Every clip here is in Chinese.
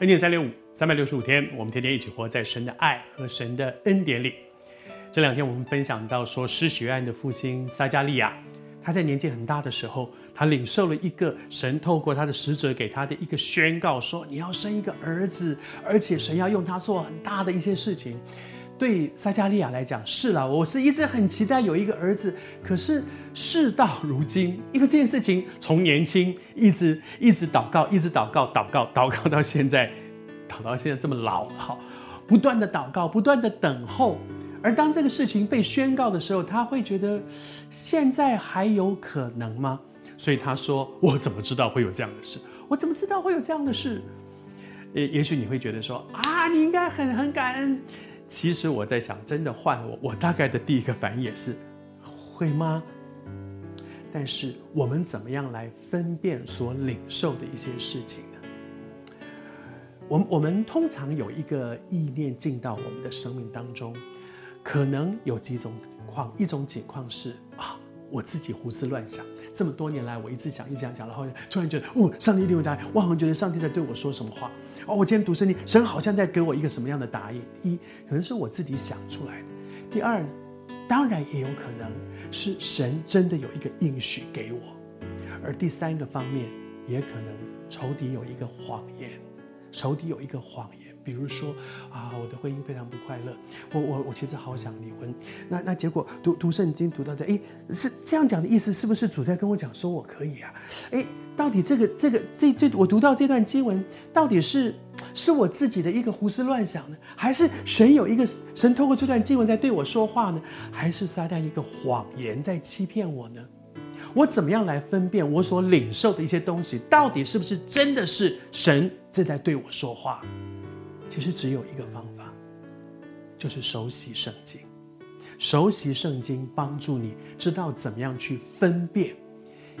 恩典三六五，三百六十五天，我们天天一起活在神的爱和神的恩典里。这两天我们分享到说，施洗约的父亲撒迦利亚，他在年纪很大的时候，他领受了一个神透过他的使者给他的一个宣告，说你要生一个儿子，而且神要用他做很大的一些事情。对撒加利亚来讲，是了，我是一直很期待有一个儿子。可是事到如今，因为这件事情从年轻一直一直祷告，一直祷告，祷告，祷告到现在，祷到现在这么老了哈，不断的祷告，不断的等候。而当这个事情被宣告的时候，他会觉得现在还有可能吗？所以他说：“我怎么知道会有这样的事？我怎么知道会有这样的事？”也也许你会觉得说：“啊，你应该很很感恩。”其实我在想，真的换了我，我大概的第一个反应也是，会吗？但是我们怎么样来分辨所领受的一些事情呢？我我们通常有一个意念进到我们的生命当中，可能有几种情况，一种情况是啊，我自己胡思乱想，这么多年来我一直想，一直想，想，然后突然觉得，哦，上帝一定会答应，我好像觉得上帝在对我说什么话。哦，我今天读圣经，神好像在给我一个什么样的答应？一，可能是我自己想出来的；第二，当然也有可能是神真的有一个应许给我；而第三个方面，也可能仇敌有一个谎言，仇敌有一个谎言。比如说啊，我的婚姻非常不快乐，我我我其实好想离婚。那那结果读读圣经读到这，哎，是这样讲的意思，是不是主在跟我讲说我可以啊？哎，到底这个这个这这我读到这段经文，到底是是我自己的一个胡思乱想呢，还是神有一个神透过这段经文在对我说话呢？还是撒旦一个谎言在欺骗我呢？我怎么样来分辨我所领受的一些东西，到底是不是真的是神正在对我说话？其实只有一个方法，就是熟悉圣经。熟悉圣经帮助你知道怎么样去分辨。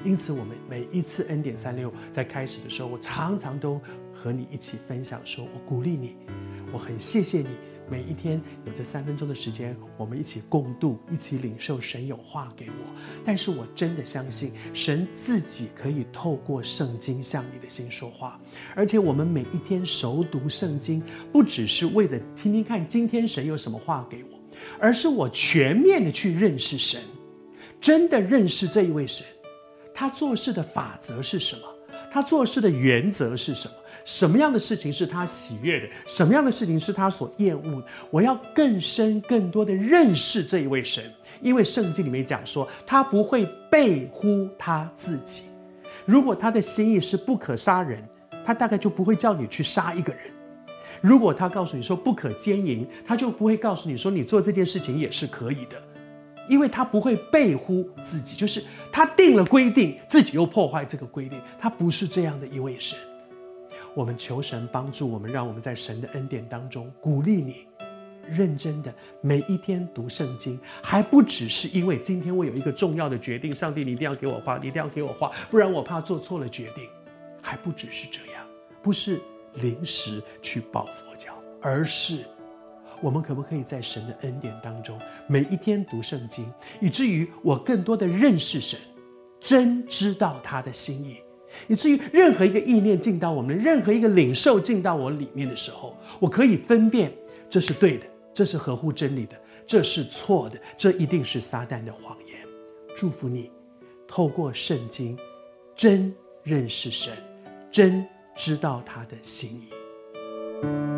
因此，我们每一次 N 点三六在开始的时候，我常常都和你一起分享说，说我鼓励你，我很谢谢你。每一天有这三分钟的时间，我们一起共度，一起领受神有话给我。但是我真的相信，神自己可以透过圣经向你的心说话。而且我们每一天熟读圣经，不只是为了听听看今天神有什么话给我，而是我全面的去认识神，真的认识这一位神，他做事的法则是什么？他做事的原则是什么？什么样的事情是他喜悦的？什么样的事情是他所厌恶的？我要更深、更多的认识这一位神，因为圣经里面讲说，他不会背乎他自己。如果他的心意是不可杀人，他大概就不会叫你去杀一个人；如果他告诉你说不可奸淫，他就不会告诉你说你做这件事情也是可以的，因为他不会背乎自己，就是他定了规定，自己又破坏这个规定，他不是这样的一位神。我们求神帮助我们，让我们在神的恩典当中鼓励你，认真的每一天读圣经，还不只是因为今天我有一个重要的决定，上帝你一定要给我画，你一定要给我画，不然我怕做错了决定。还不只是这样，不是临时去抱佛脚，而是我们可不可以在神的恩典当中每一天读圣经，以至于我更多的认识神，真知道他的心意。以至于任何一个意念进到我们，任何一个领受进到我里面的时候，我可以分辨这是对的，这是合乎真理的，这是错的，这一定是撒旦的谎言。祝福你，透过圣经，真认识神，真知道他的心意。